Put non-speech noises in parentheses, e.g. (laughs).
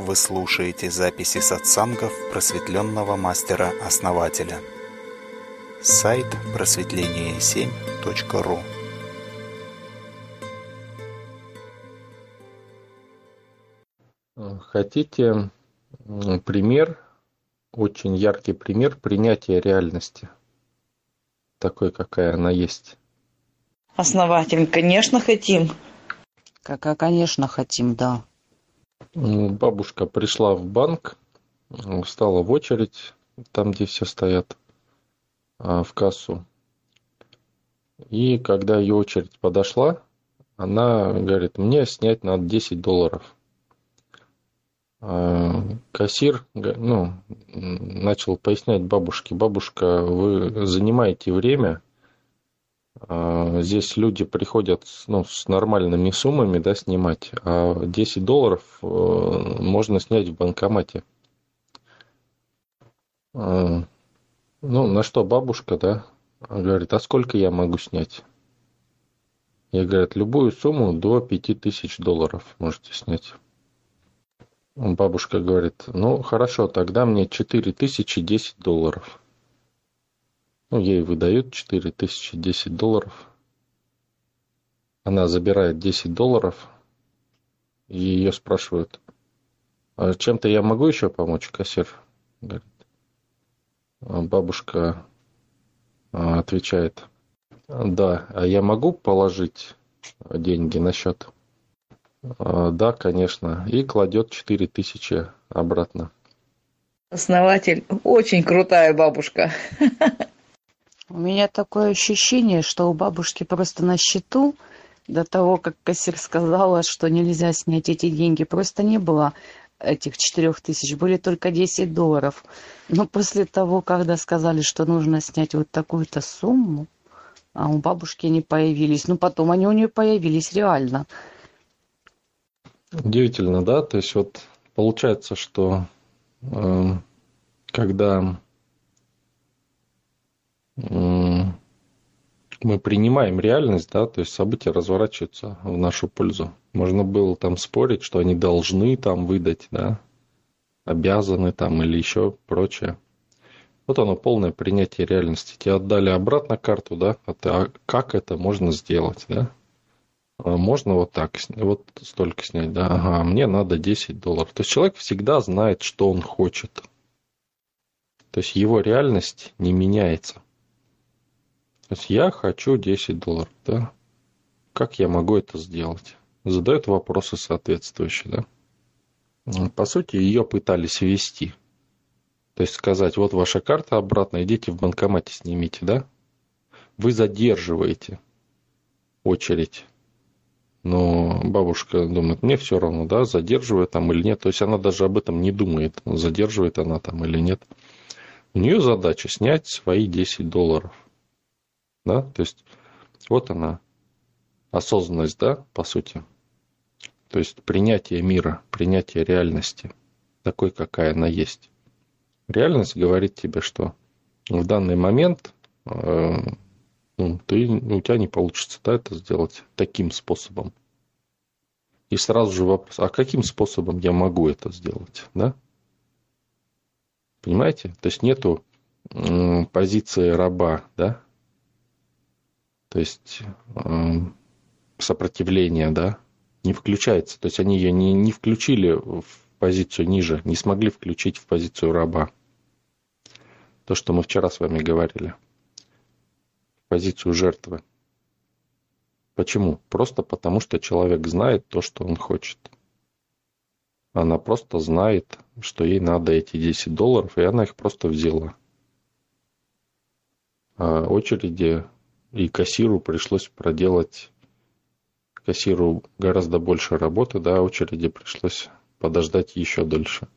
Вы слушаете записи сатсангов просветленного мастера-основателя. Сайт просветление7.ру Хотите пример, очень яркий пример принятия реальности, такой, какая она есть? Основатель, конечно, хотим. Какая, конечно, хотим, да. Бабушка пришла в банк, встала в очередь, там, где все стоят, а, в кассу. И когда ее очередь подошла, она говорит, мне снять надо 10 долларов. А, кассир ну, начал пояснять бабушке, бабушка, вы занимаете время, здесь люди приходят ну, с нормальными суммами да, снимать, а 10 долларов э, можно снять в банкомате. А, ну, на что бабушка, да, говорит, а сколько я могу снять? Я говорю, любую сумму до 5000 долларов можете снять. Бабушка говорит, ну хорошо, тогда мне 4010 долларов. Ну, ей выдают 4 тысячи 10 долларов. Она забирает 10 долларов, и ее спрашивают, а чем-то я могу еще помочь, кассир? Говорит. А бабушка а, отвечает, да, а я могу положить деньги на счет? Да, конечно. И кладет 4 тысячи обратно. Основатель, очень крутая бабушка. (laughs) Меня такое ощущение, что у бабушки просто на счету до того, как кассир сказала, что нельзя снять эти деньги, просто не было этих четырех тысяч, были только 10 долларов. Но после того, когда сказали, что нужно снять вот такую-то сумму, а у бабушки они появились, ну потом они у нее появились реально. Удивительно, да? То есть вот получается, что э, когда мы принимаем реальность, да, то есть события разворачиваются в нашу пользу. Можно было там спорить, что они должны там выдать, да, обязаны там или еще прочее. Вот оно полное принятие реальности. Тебе отдали обратно карту, да, а, ты, а как это можно сделать, да? А можно вот так, вот столько снять, да, ага, мне надо 10 долларов. То есть человек всегда знает, что он хочет. То есть его реальность не меняется. То есть я хочу 10 долларов, да? Как я могу это сделать? Задают вопросы соответствующие, да? По сути, ее пытались ввести. То есть сказать, вот ваша карта обратно, идите в банкомате снимите, да? Вы задерживаете очередь. Но бабушка думает, мне все равно, да, задерживает там или нет. То есть она даже об этом не думает, задерживает она там или нет. У нее задача снять свои 10 долларов. Да? То есть вот она, осознанность, да, по сути. То есть принятие мира, принятие реальности, такой, какая она есть. Реальность говорит тебе, что в данный момент э, ты, у тебя не получится да, это сделать таким способом. И сразу же вопрос, а каким способом я могу это сделать? Да? Понимаете? То есть нету э, позиции раба, да? То есть э, сопротивление, да, не включается. То есть они ее не, не включили в позицию ниже, не смогли включить в позицию раба. То, что мы вчера с вами говорили. В позицию жертвы. Почему? Просто потому, что человек знает то, что он хочет. Она просто знает, что ей надо эти 10 долларов, и она их просто взяла. А очереди и кассиру пришлось проделать кассиру гораздо больше работы, да, очереди пришлось подождать еще дольше.